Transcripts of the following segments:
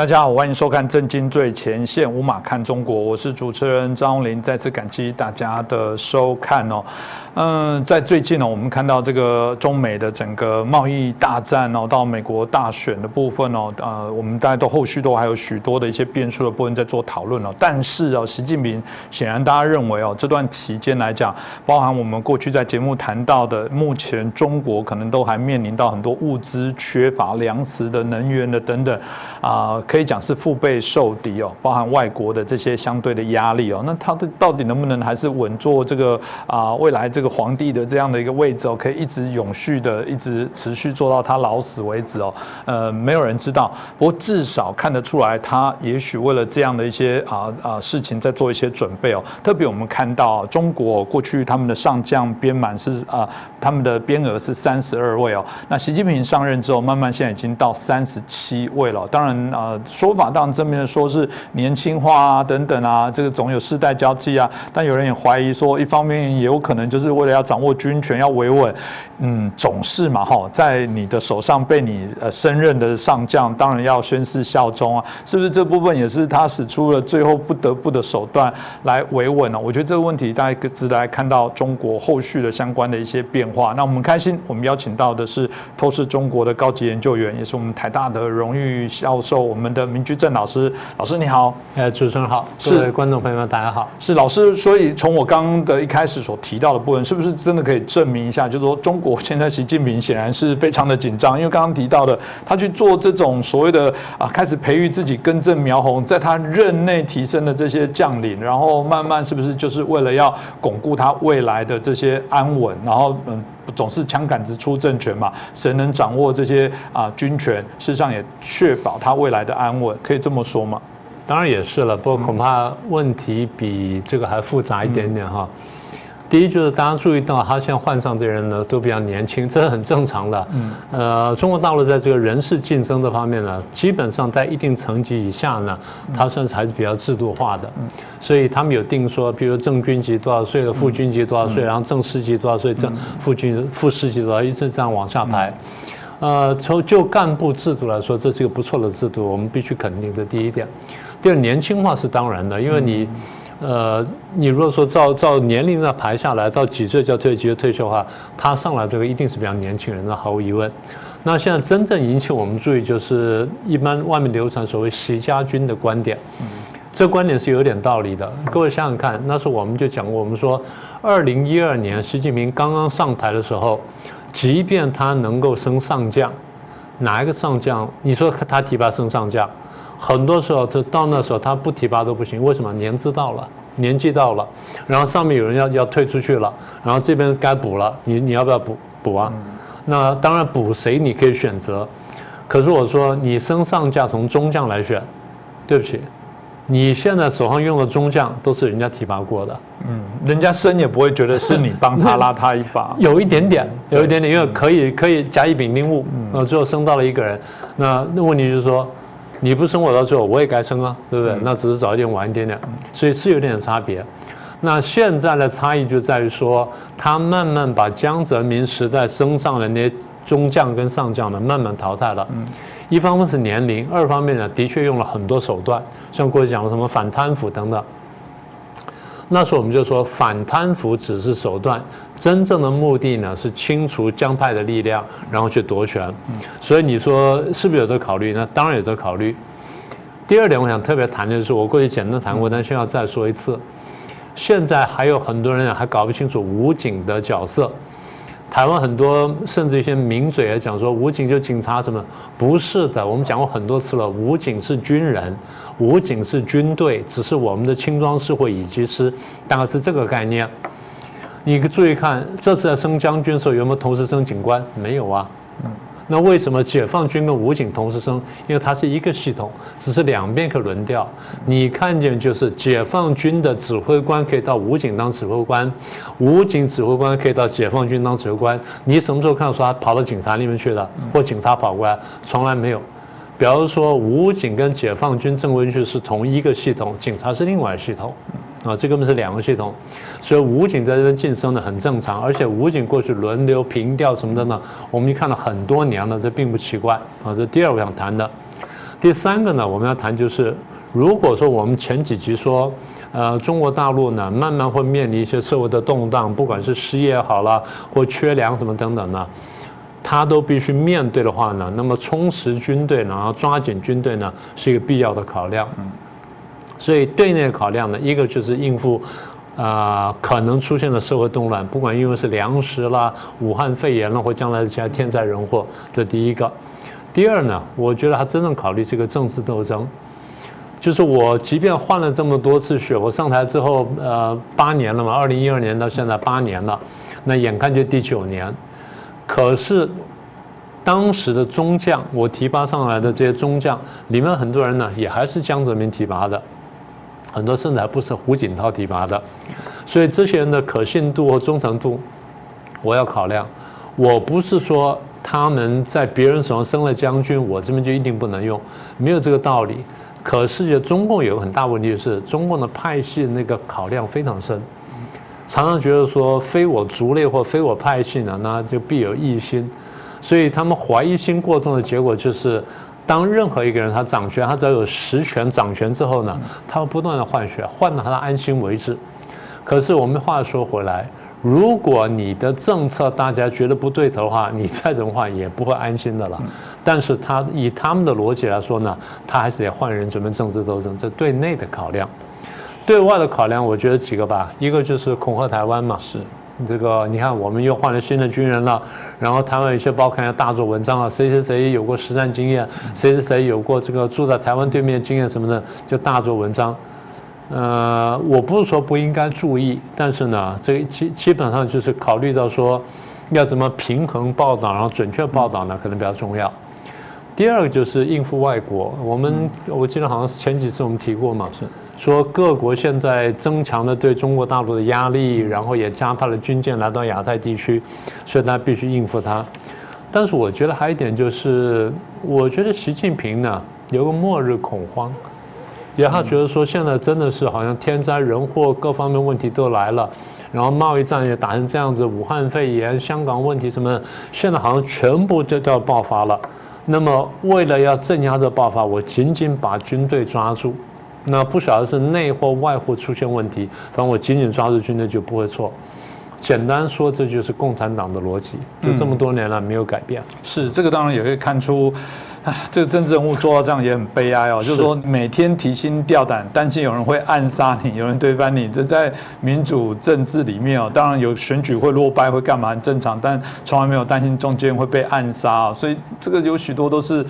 大家好，欢迎收看《震惊最前线》，五马看中国，我是主持人张荣林，再次感激大家的收看哦。嗯，在最近呢，我们看到这个中美的整个贸易大战哦，到美国大选的部分哦，呃，我们大家都后续都还有许多的一些变数的部分在做讨论哦。但是哦，习近平显然大家认为哦，这段期间来讲，包含我们过去在节目谈到的，目前中国可能都还面临到很多物资缺乏、粮食的、能源的等等啊，可以讲是腹背受敌哦，包含外国的这些相对的压力哦。那他的到底能不能还是稳坐这个啊未来这？个皇帝的这样的一个位置哦，可以一直永续的，一直持续做到他老死为止哦。呃，没有人知道，不过至少看得出来，他也许为了这样的一些啊啊事情在做一些准备哦。特别我们看到中国过去他们的上将编满是啊，他们的编额是三十二位哦。那习近平上任之后，慢慢现在已经到三十七位了。当然啊，说法当然正面的说是年轻化啊等等啊，这个总有世代交替啊。但有人也怀疑说，一方面也有可能就是。为了要掌握军权，要维稳，嗯，总是嘛哈，在你的手上被你呃升任的上将，当然要宣誓效忠啊，是不是这部分也是他使出了最后不得不的手段来维稳呢？我觉得这个问题大家值得来看到中国后续的相关的一些变化。那我们开心，我们邀请到的是透视中国的高级研究员，也是我们台大的荣誉教授，我们的明居正老师。老师你好，呃，主持人好，各位观众朋友们大家好。是老师，所以从我刚刚的一开始所提到的部分。是不是真的可以证明一下？就是说，中国现在习近平显然是非常的紧张，因为刚刚提到的，他去做这种所谓的啊，开始培育自己根正苗红，在他任内提升的这些将领，然后慢慢是不是就是为了要巩固他未来的这些安稳？然后嗯，总是枪杆子出政权嘛，谁能掌握这些啊军权？事实上也确保他未来的安稳，可以这么说吗？当然也是了，不过恐怕问题比这个还复杂一点点哈。第一就是大家注意到，他现在换上这人呢都比较年轻，这是很正常的。嗯，呃，中国大陆在这个人事竞争这方面呢，基本上在一定层级以下呢，他算是还是比较制度化的。嗯，所以他们有定说，比如正军级多少岁的，副军级多少岁，然后正师级多少岁，正副军副师级多少，一直这样往下排。呃，从就干部制度来说，这是一个不错的制度，我们必须肯定这第一点。第二，年轻化是当然的，因为你。呃，你如果说照照年龄上排下来，到几岁叫退几岁退休的话，他上来这个一定是比较年轻人，的毫无疑问。那现在真正引起我们注意，就是一般外面流传所谓“习家军”的观点，这观点是有点道理的。各位想想看，那时候我们就讲过，我们说，二零一二年习近平刚刚上台的时候，即便他能够升上将，哪一个上将？你说他提拔升上将？很多时候，就到那时候他不提拔都不行。为什么？年资到了，年纪到了，然后上面有人要要退出去了，然后这边该补了，你你要不要补补啊？那当然补谁你可以选择，可是我说你升上将从中将来选，对不起，你现在手上用的中将都是人家提拔过的，嗯，人家升也不会觉得是你帮他拉他一把，有一点点，有一点点，因为可以可以甲乙丙丁戊，呃，最后升到了一个人，那那问题就是说。你不生我到最后，我也该生啊，对不对？那只是早一点晚一点点，所以是有点差别。那现在的差异就在于说，他慢慢把江泽民时代升上的那些中将跟上将们，慢慢淘汰了。一方面是年龄，二方面呢，的确用了很多手段，像过去讲的什么反贪腐等等。那时候我们就说，反贪腐只是手段，真正的目的呢是清除江派的力量，然后去夺权。所以你说是不是有这考虑？那当然有这考虑。第二点，我想特别谈的就是，我过去简单谈过，但现在要再说一次。现在还有很多人还搞不清楚武警的角色。台湾很多甚至一些名嘴也讲说，武警就警察什么？不是的，我们讲过很多次了，武警是军人。武警是军队，只是我们的轻装士或以及是，大概是这个概念。你注意看，这次在升将军的时候有没有同时升警官？没有啊。嗯那为什么解放军跟武警同时升？因为它是一个系统，只是两边可以轮调。你看见就是解放军的指挥官可以到武警当指挥官，武警指挥官可以到解放军当指挥官。你什么时候看到说他跑到警察那边去了，或警察跑过来？从来没有。比如说，武警跟解放军正规军是同一个系统，警察是另外系统，啊，这根本是两个系统，所以武警在这边晋升的很正常，而且武警过去轮流平调什么的呢，我们就看了很多年了，这并不奇怪啊。这第二我想谈的，第三个呢，我们要谈就是，如果说我们前几集说，呃，中国大陆呢慢慢会面临一些社会的动荡，不管是失业好了或缺粮什么等等呢，他都必须面对的话呢，那么充实军队，然后抓紧军队呢，是一个必要的考量。所以对内考量呢，一个就是应付。啊，可能出现的社会动乱，不管因为是粮食啦、武汉肺炎了，或将来的其他天灾人祸，这第一个。第二呢，我觉得他真正考虑这个政治斗争，就是我即便换了这么多次血，我上台之后，呃，八年了嘛，二零一二年到现在八年了，那眼看就第九年，可是当时的中将，我提拔上来的这些中将里面很多人呢，也还是江泽民提拔的。很多甚至还不是胡锦涛提拔的，所以这些人的可信度和忠诚度，我要考量。我不是说他们在别人手上升了将军，我这边就一定不能用，没有这个道理。可是，就中共有个很大问题，是中共的派系那个考量非常深，常常觉得说非我族类或非我派系呢，那就必有异心，所以他们怀疑心过重的结果就是。当任何一个人他掌权，他只要有实权掌权之后呢，他会不断的换血，换到他的安心为止。可是我们话说回来，如果你的政策大家觉得不对头的话，你再怎么换也不会安心的了。但是他以他们的逻辑来说呢，他还是得换人准备政治斗争，这对内的考量。对外的考量，我觉得几个吧，一个就是恐吓台湾嘛，是。这个你看，我们又换了新的军人了，然后台湾有些报刊要大做文章啊，谁谁谁有过实战经验，谁谁谁有过这个住在台湾对面经验什么的，就大做文章。呃，我不是说不应该注意，但是呢，这基基本上就是考虑到说，要怎么平衡报道，然后准确报道呢，可能比较重要。第二个就是应付外国，我们我记得好像是前几次我们提过嘛，是。说各国现在增强了对中国大陆的压力，然后也加派了军舰来到亚太地区，所以他必须应付它。但是我觉得还有一点就是，我觉得习近平呢有个末日恐慌，也他觉得说现在真的是好像天灾人祸各方面问题都来了，然后贸易战也打成这样子，武汉肺炎、香港问题什么，现在好像全部都都要爆发了。那么为了要镇压这爆发，我紧紧把军队抓住。那不晓得是内或外或出现问题，反正我紧紧抓住军队就不会错。简单说，这就是共产党的逻辑，就这么多年了没有改变。是这个，当然也可以看出，这个政治人物做到这样也很悲哀哦。就是说，每天提心吊胆，担心有人会暗杀你，有人推翻你。这在民主政治里面哦，当然有选举会落败会干嘛很正常，但从来没有担心中间会被暗杀啊。所以这个有许多都是。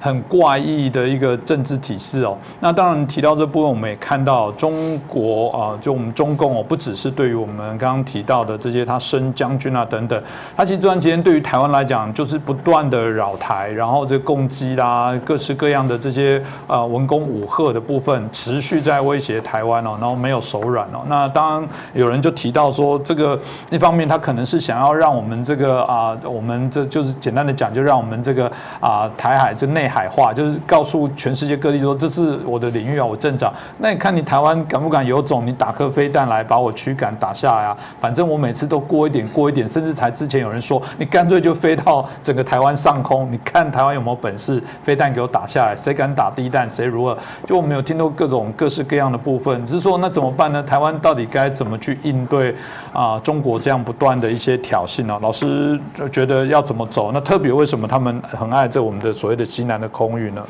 很怪异的一个政治体制哦。那当然提到这部分，我们也看到中国啊，就我们中共哦，不只是对于我们刚刚提到的这些他升将军啊等等，他其实这段时间对于台湾来讲，就是不断的扰台，然后这攻击啦，各式各样的这些啊文攻武赫的部分，持续在威胁台湾哦，然后没有手软哦。那当然有人就提到说，这个一方面他可能是想要让我们这个啊，我们这就是简单的讲，就让我们这个啊台海这内。海海化就是告诉全世界各地说这是我的领域啊，我镇长。那你看你台湾敢不敢有种？你打颗飞弹来把我驱赶打下来啊？反正我每次都过一点过一点，甚至才之前有人说你干脆就飞到整个台湾上空，你看台湾有没有本事飞弹给我打下来？谁敢打第一弹谁如何？就我们有听到各种各式各样的部分，只是说那怎么办呢？台湾到底该怎么去应对啊？中国这样不断的一些挑衅呢？老师觉得要怎么走？那特别为什么他们很爱这我们的所谓的西南？的空域呢？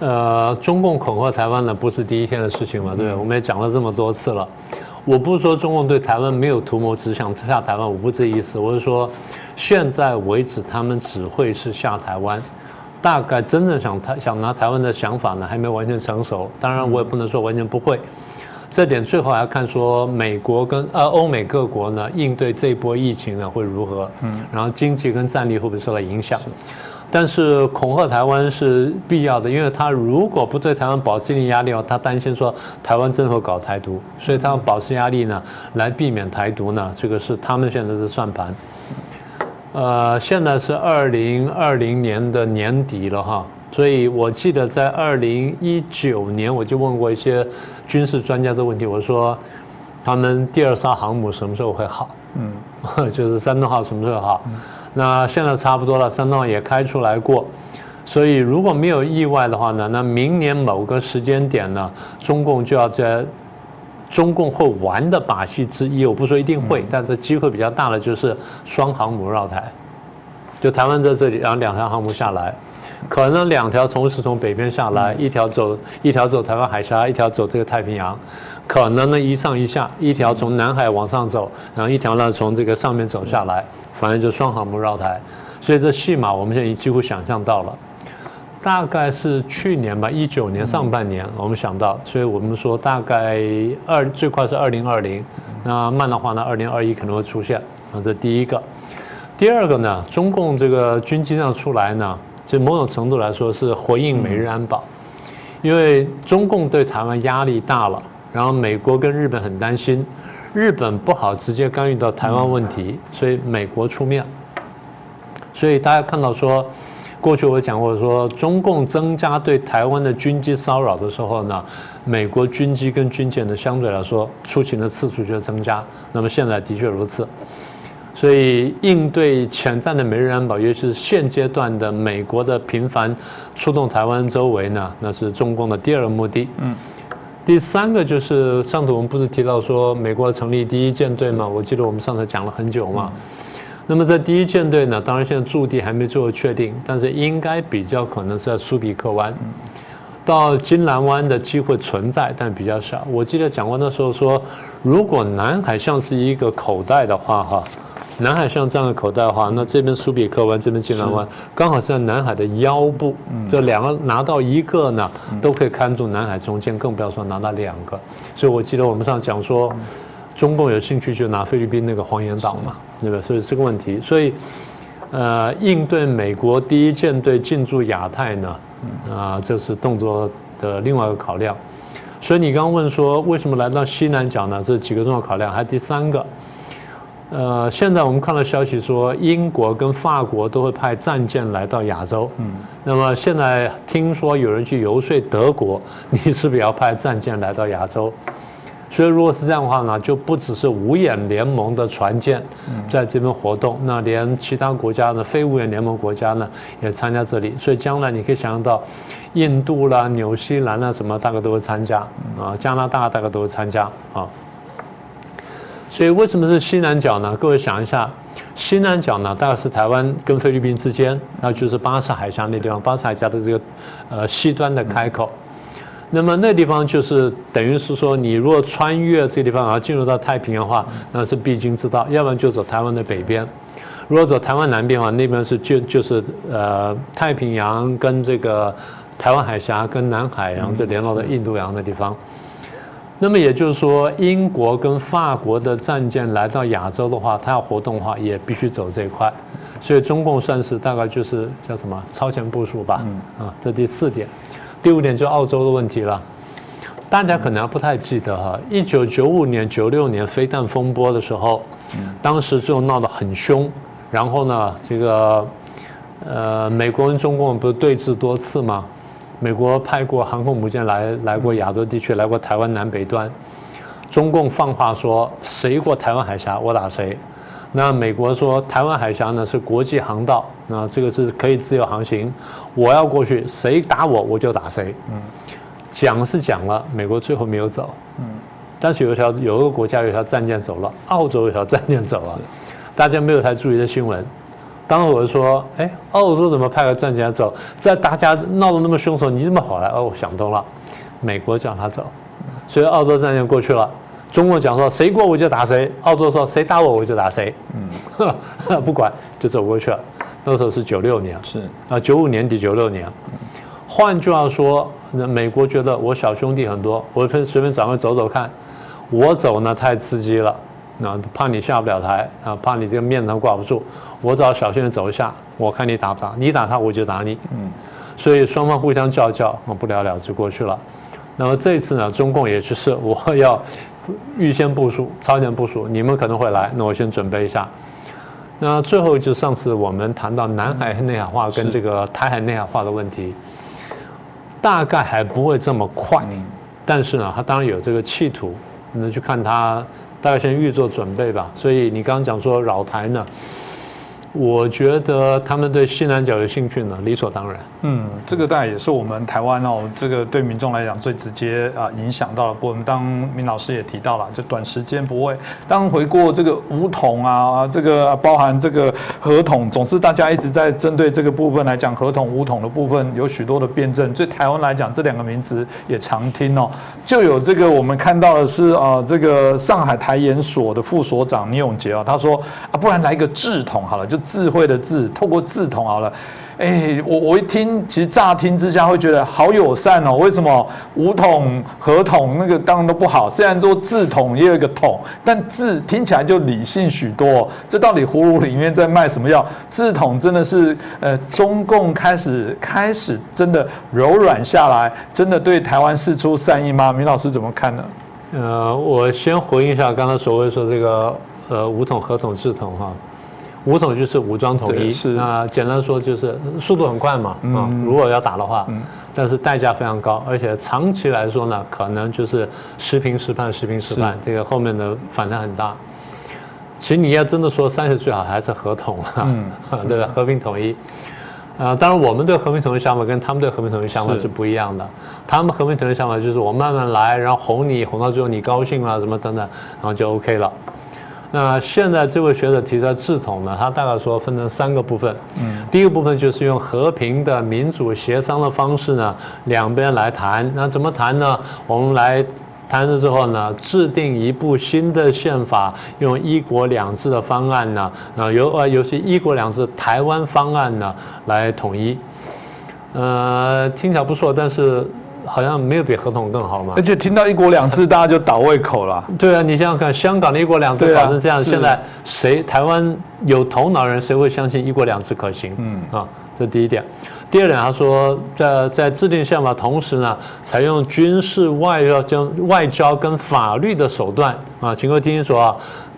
呃，中共恐吓台湾呢，不是第一天的事情嘛，对不对？我们也讲了这么多次了。我不是说中共对台湾没有图谋，只想下台湾，我不这意思。我是说，现在为止，他们只会是下台湾，大概真正想台想拿台湾的想法呢，还没完全成熟。当然，我也不能说完全不会。这点最后还要看说美国跟呃欧美各国呢应对这一波疫情呢会如何，嗯，然后经济跟战力会不会受到影响？但是恐吓台湾是必要的，因为他如果不对台湾保持一定压力哦，他担心说台湾真的会搞台独，所以他要保持压力呢，来避免台独呢，这个是他们现在的算盘。呃，现在是二零二零年的年底了哈，所以我记得在二零一九年我就问过一些军事专家的问题，我说他们第二艘航母什么时候会好？嗯，就是山东号什么时候好？那现在差不多了，山东号也开出来过，所以如果没有意外的话呢，那明年某个时间点呢，中共就要在中共会玩的把戏之一，我不说一定会，但这机会比较大的就是双航母绕台，就台湾在这里，然后两条航母下来，可能两条同时从北边下来，一条走一条走台湾海峡，一条走这个太平洋，可能呢一上一下，一条从南海往上走，然后一条呢从这个上面走下来，反正就双航母绕台，所以这戏码我们现在几乎想象到了。大概是去年吧，一九年上半年，我们想到，所以我们说大概二最快是二零二零，那慢的话呢，二零二一可能会出现。啊，这第一个。第二个呢，中共这个军机上出来呢，就某种程度来说是回应美日安保，因为中共对台湾压力大了，然后美国跟日本很担心，日本不好直接干预到台湾问题，所以美国出面。所以大家看到说。过去我讲过说，中共增加对台湾的军机骚扰的时候呢，美国军机跟军舰呢相对来说出勤的次数就增加。那么现在的确如此，所以应对潜在的美日安保，尤其是现阶段的美国的频繁出动台湾周围呢，那是中共的第二个目的。嗯，第三个就是上次我们不是提到说美国成立第一舰队吗？我记得我们上次讲了很久嘛。那么在第一舰队呢，当然现在驻地还没最后确定，但是应该比较可能是在苏比克湾，到金兰湾的机会存在，但比较少。我记得讲过那时候说，如果南海像是一个口袋的话，哈，南海像这样的口袋的话，那这边苏比克湾，这边金兰湾，刚好是在南海的腰部，这两个拿到一个呢，都可以看住南海中间，更不要说拿到两个。所以我记得我们上讲说。中共有兴趣就拿菲律宾那个黄岩岛嘛，对吧？所以这个问题，所以呃，应对美国第一舰队进驻亚太呢，啊，这是动作的另外一个考量。所以你刚刚问说为什么来到西南角呢？这几个重要考量，还第三个，呃，现在我们看到消息说英国跟法国都会派战舰来到亚洲，嗯，那么现在听说有人去游说德国，你是不是要派战舰来到亚洲？所以，如果是这样的话呢，就不只是五眼联盟的船舰在这边活动，那连其他国家的非五眼联盟国家呢也参加这里。所以，将来你可以想象到，印度啦、纽西兰啦什么，大概都会参加啊，加拿大大概都会参加啊。所以，为什么是西南角呢？各位想一下，西南角呢，大概是台湾跟菲律宾之间，那就是巴士海峡那地方，巴士海峡的这个呃西端的开口。那么那地方就是等于是说，你如果穿越这个地方，然后进入到太平洋的话，那是必经之道；要不然就走台湾的北边。如果走台湾南边的话，那边是就就是呃太平洋跟这个台湾海峡跟南海，然后就联络到印度洋的地方。那么也就是说，英国跟法国的战舰来到亚洲的话，它要活动的话，也必须走这一块。所以中共算是大概就是叫什么超前部署吧。啊，这第四点。第五点就澳洲的问题了，大家可能不太记得哈，一九九五年、九六年飞弹风波的时候，当时就闹得很凶，然后呢，这个呃，美国跟中共不是对峙多次吗？美国派过航空母舰来来过亚洲地区，来过台湾南北端，中共放话说谁过台湾海峡我打谁。那美国说台湾海峡呢是国际航道，那这个是可以自由航行，我要过去，谁打我我就打谁。嗯，讲是讲了，美国最后没有走。嗯，但是有一条有一个国家有一条战舰走了，澳洲有条战舰走了，大家没有太注意的新闻。当时我就说，哎，澳洲怎么派个战舰走？在大家闹得那么凶的时候，你怎么跑来？哦，我想通了，美国叫他走，所以澳洲战舰过去了。中国讲说谁过我就打谁，澳洲说谁打我我就打谁，嗯，不管就走过去了。那时候是九六年，是啊，九五年底九六年。换句话说，那美国觉得我小兄弟很多，我随随便找个走走看，我走呢太刺激了，那怕你下不了台啊，怕你这个面子挂不住，我找小兄弟走一下，我看你打不打，你打他我就打你，嗯，所以双方互相叫叫，不了了之过去了。那么这次呢，中共也就是我要。预先部署，超前部署，你们可能会来，那我先准备一下。那最后就上次我们谈到南海内海化跟这个台海内海化的问题，大概还不会这么快，但是呢，他当然有这个企图，那去看他大概先预做准备吧。所以你刚刚讲说扰台呢，我觉得他们对西南角有兴趣呢，理所当然。嗯，这个当然也是我们台湾哦，这个对民众来讲最直接啊影响到了部分。当明老师也提到了，就短时间不会。当回过这个五统啊，这个包含这个合同，总是大家一直在针对这个部分来讲，合同五统的部分有许多的辩证。对台湾来讲，这两个名词也常听哦。就有这个我们看到的是啊，这个上海台研所的副所长倪永杰啊，他说啊，不然来一个智统好了，就。智慧的智，透过字统好了，哎，我我一听，其实乍听之下会觉得好友善哦。为什么五统合统那个当然都不好？虽然说字统也有一个统，但字听起来就理性许多。这到底葫芦里面在卖什么药？字统真的是呃，中共开始开始真的柔软下来，真的对台湾示出善意吗？明老师怎么看呢？呃，我先回应一下刚才所谓说这个呃五统合统智统哈。武统就是武装统一，是那简单说就是速度很快嘛，啊，如果要打的话，但是代价非常高，而且长期来说呢，可能就是时平时判，时平时判，这个后面的反弹很大。其实你要真的说，三十最好还是合统啊，对吧？和平统一，啊，当然我们对和平统一想法跟他们对和平统一想法是不一样的。他们和平统一想法就是我慢慢来，然后哄你，哄到最后你高兴了，什么等等，然后就 OK 了。那现在这位学者提出来制统呢，他大概说分成三个部分。嗯，第一个部分就是用和平的民主协商的方式呢，两边来谈。那怎么谈呢？我们来谈了之后呢，制定一部新的宪法，用一国两制的方案呢，啊，由呃，尤其一国两制台湾方案呢来统一。呃，听起来不错，但是。好像没有比合同更好嘛？而且听到一国两制，大家就倒胃口了。对啊，你想想看，香港的一国两制搞成这样，现在谁台湾有头脑人谁会相信一国两制可行？嗯啊，这第一点。第二点，他说在在制定宪法同时呢，采用军事、外交、跟外交跟法律的手段啊，请各位听清楚啊，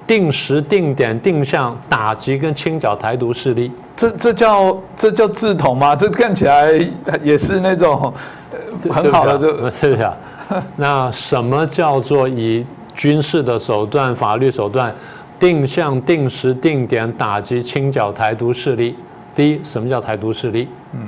定时、定点、定向打击跟清剿台独势力。这这叫这叫自统吗？这看起来也是那种。很好的，这是不是？那什么叫做以军事的手段、法律手段定向、定时、定点打击清剿台独势力？第一，什么叫台独势力？嗯，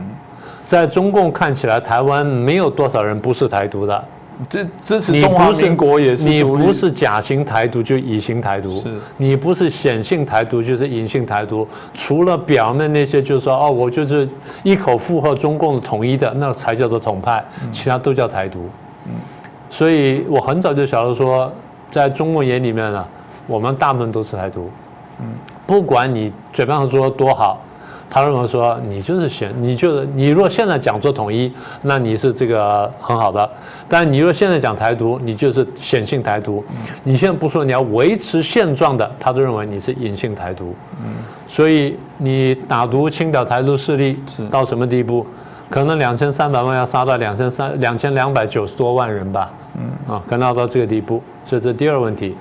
在中共看起来，台湾没有多少人不是台独的。支支持中华民国也是，你不是假型台独就乙型台独，是你不是显性台独就是隐性台独。除了表面那些，就是说哦，我就是一口附和中共的统一的，那才叫做统派，其他都叫台独。嗯，所以我很早就晓得说，在中共眼里面呢，我们大部分都是台独。嗯，不管你嘴巴上说多好。他认为说你就是显，你就是你。若现在讲做统一，那你是这个很好的；但你若现在讲台独，你就是显性台独。你现在不说你要维持现状的，他都认为你是隐性台独。嗯，所以你打独清剿台独势力到什么地步？可能两千三百万要杀到两千三两千两百九十多万人吧。嗯，啊，可能要到这个地步。所以这第二个问题，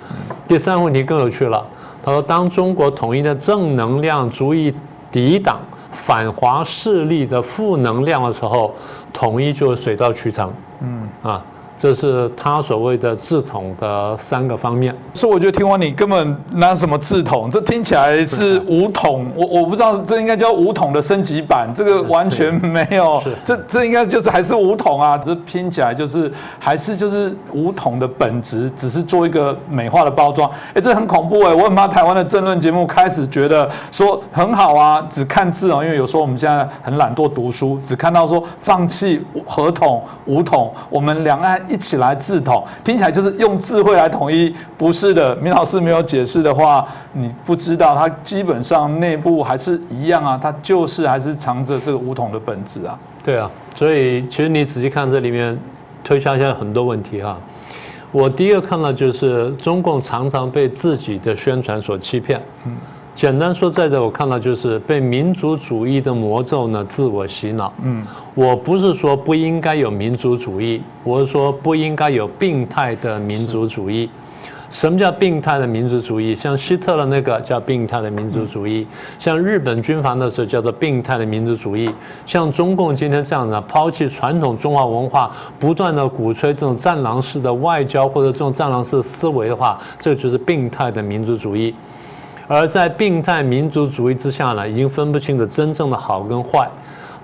第三个问题更有趣了。他说，当中国统一的正能量足以。抵挡反华势力的负能量的时候，统一就水到渠成。嗯啊。这是他所谓的字统的三个方面，所以我觉得听完你根本拿什么字统，这听起来是五统，我我不知道这应该叫五统的升级版，这个完全没有，这这应该就是还是五统啊，只是拼起来就是还是就是五统的本质，只是做一个美化的包装。哎，这很恐怖哎，我很怕台湾的政论节目开始觉得说很好啊，只看字哦，因为有时候我们现在很懒惰读书，只看到说放弃合统、五统，我们两岸。一起来自统，听起来就是用智慧来统一，不是的。明老师没有解释的话，你不知道，它基本上内部还是一样啊，它就是还是藏着这个武统的本质啊。对啊，所以其实你仔细看这里面，推敲一下很多问题哈。我第一个看到就是中共常常被自己的宣传所欺骗。嗯。简单说，在这我看到就是被民族主义的魔咒呢自我洗脑。嗯，我不是说不应该有民族主义，我是说不应该有病态的民族主义。什么叫病态的民族主义？像希特勒那个叫病态的民族主义，像日本军阀那时候叫做病态的民族主义，像中共今天这样的抛弃传统中华文化，不断的鼓吹这种战狼式的外交或者这种战狼式思维的话，这就是病态的民族主义。而在病态民族主义之下呢，已经分不清的真正的好跟坏，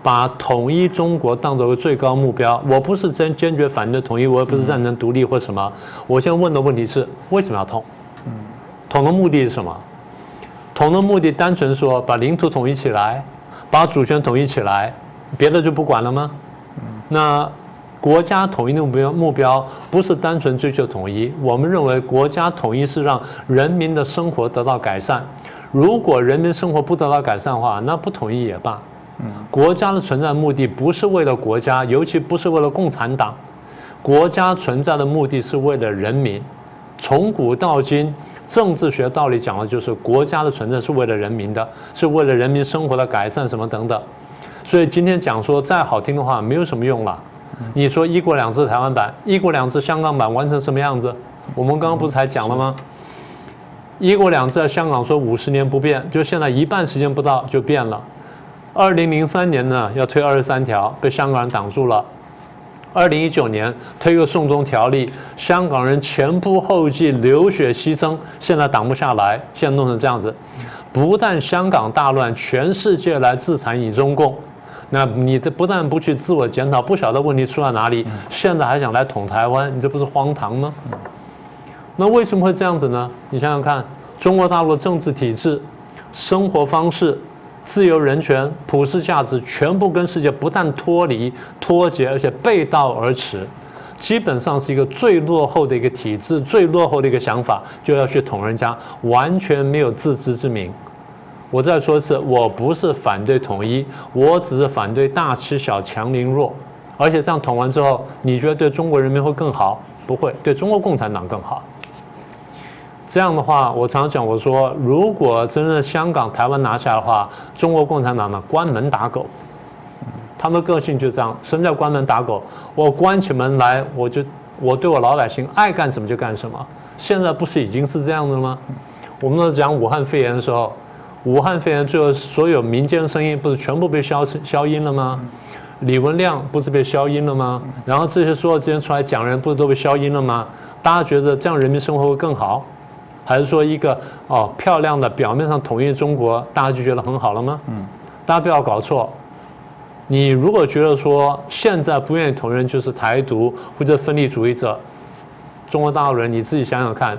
把统一中国当作为最高目标。我不是真坚决反对统一，我也不是赞成独立或什么。我现在问的问题是，为什么要统？统的目的是什么？统的目的单纯说把领土统一起来，把主权统一起来，别的就不管了吗？那国家统一的目标目标不是单纯追求统一，我们认为国家统一是让人民的生活得到改善。如果人民生活不得到改善的话，那不统一也罢。国家的存在目的不是为了国家，尤其不是为了共产党。国家存在的目的是为了人民。从古到今，政治学道理讲的就是国家的存在是为了人民的，是为了人民生活的改善什么等等。所以今天讲说再好听的话没有什么用了。你说“一国两制”台湾版，“一国两制”香港版完成什么样子？我们刚刚不是才讲了吗？“一国两制”在香港说五十年不变，就现在一半时间不到就变了。二零零三年呢要推二十三条，被香港人挡住了。二零一九年推个送中条例，香港人前仆后继流血牺牲，现在挡不下来，现在弄成这样子，不但香港大乱，全世界来制裁你中共，那你这不但不去自我检讨，不晓得问题出在哪里，现在还想来捅台湾，你这不是荒唐吗？那为什么会这样子呢？你想想看，中国大陆的政治体制、生活方式。自由、人权、普世价值全部跟世界不但脱离、脱节，而且背道而驰，基本上是一个最落后的一个体制、最落后的一个想法，就要去捅人家，完全没有自知之明。我再说一次，我不是反对统一，我只是反对大欺小、强凌弱，而且这样捅完之后，你觉得对中国人民会更好？不会，对中国共产党更好。这样的话，我常讲，我说，如果真的香港、台湾拿下的话，中国共产党呢关门打狗，他们个性就这样。什么叫关门打狗？我关起门来，我就我对我老百姓爱干什么就干什么。现在不是已经是这样的吗？我们都讲武汉肺炎的时候，武汉肺炎最后所有民间声音不是全部被消消音了吗？李文亮不是被消音了吗？然后这些所有之前出来讲人不是都被消音了吗？大家觉得这样人民生活会更好？还是说一个哦漂亮的表面上统一中国，大家就觉得很好了吗？嗯，大家不要搞错。你如果觉得说现在不愿意统一就是台独或者分离主义者，中国大陆人你自己想想看，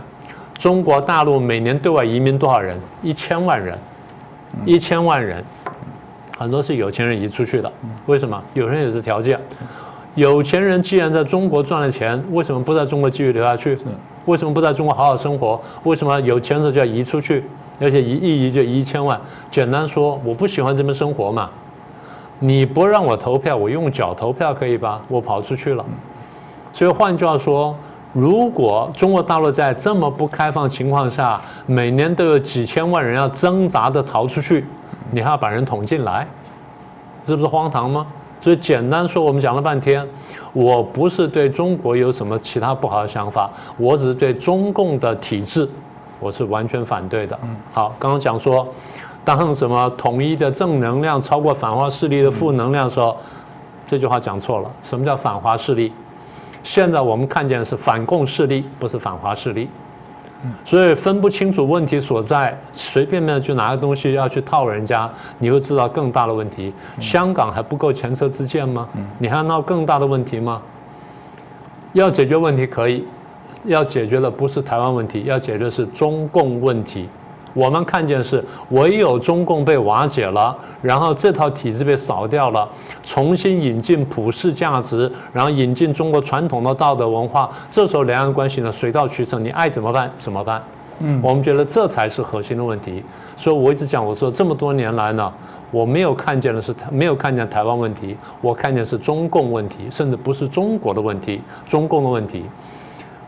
中国大陆每年对外移民多少人？一千万人，一千万人，很多是有钱人移出去的。为什么？有人也是条件。有钱人既然在中国赚了钱，为什么不在中国继续留下去？为什么不在中国好好生活？为什么有钱的就要移出去？而且移一移就移一千万？简单说，我不喜欢这边生活嘛。你不让我投票，我用脚投票可以吧？我跑出去了。所以换句话说，如果中国大陆在这么不开放情况下，每年都有几千万人要挣扎的逃出去，你还要把人捅进来，这不是荒唐吗？所以简单说，我们讲了半天。我不是对中国有什么其他不好的想法，我只是对中共的体制，我是完全反对的。好，刚刚讲说，当什么统一的正能量超过反华势力的负能量的时候，这句话讲错了。什么叫反华势力？现在我们看见的是反共势力，不是反华势力。所以分不清楚问题所在，随便便就拿个东西要去套人家，你会知道更大的问题。香港还不够前车之鉴吗？你还要闹更大的问题吗？要解决问题可以，要解决的不是台湾问题，要解决的是中共问题。我们看见是唯有中共被瓦解了，然后这套体制被扫掉了，重新引进普世价值，然后引进中国传统的道德文化，这时候两岸关系呢水到渠成，你爱怎么办怎么办？嗯，我们觉得这才是核心的问题。所以我一直讲，我说这么多年来呢，我没有看见的是台，没有看见台湾问题，我看见是中共问题，甚至不是中国的问题，中共的问题。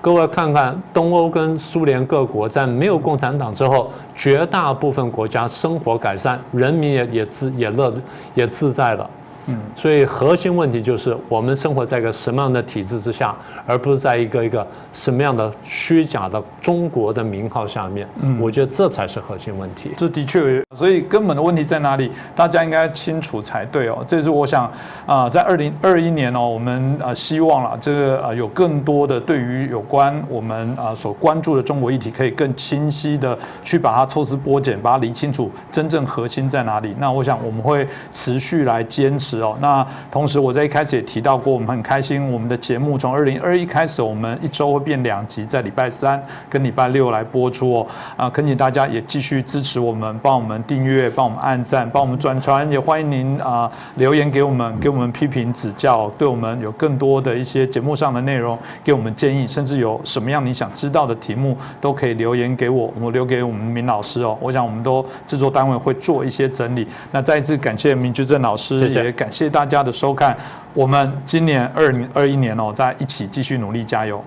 各位看看东欧跟苏联各国在没有共产党之后，绝大部分国家生活改善，人民也也自也乐也自在了。嗯，所以核心问题就是我们生活在一个什么样的体制之下，而不是在一个一个什么样的虚假的中国的名号下面。嗯，我觉得这才是核心问题。这的确，所以根本的问题在哪里？大家应该清楚才对哦。这是我想啊，在二零二一年哦，我们啊希望了这个啊有更多的对于有关我们啊所关注的中国议题，可以更清晰的去把它抽丝剥茧，把它理清楚真正核心在哪里。那我想我们会持续来坚持哦。那同时我在一开始也提到过，我们很开心，我们的节目从二零二一开始，我们一周会变两集，在礼拜三跟礼拜六来播出哦。啊，恳请大家也继续支持我们，帮我们订阅，帮我们按赞，帮我们转传，也欢迎您啊留言给我们，给我们批评指教，对我们有更多的一些节目上的内容给我们建议，甚至有什么样你想知道的题目都可以留言给我，我留给我们明老师哦。我想我们都制作单位会做一些整理。那再一次感谢明居正老师，也感谢大家的收看。我们今年二零二一年哦，在一起继续努力，加油。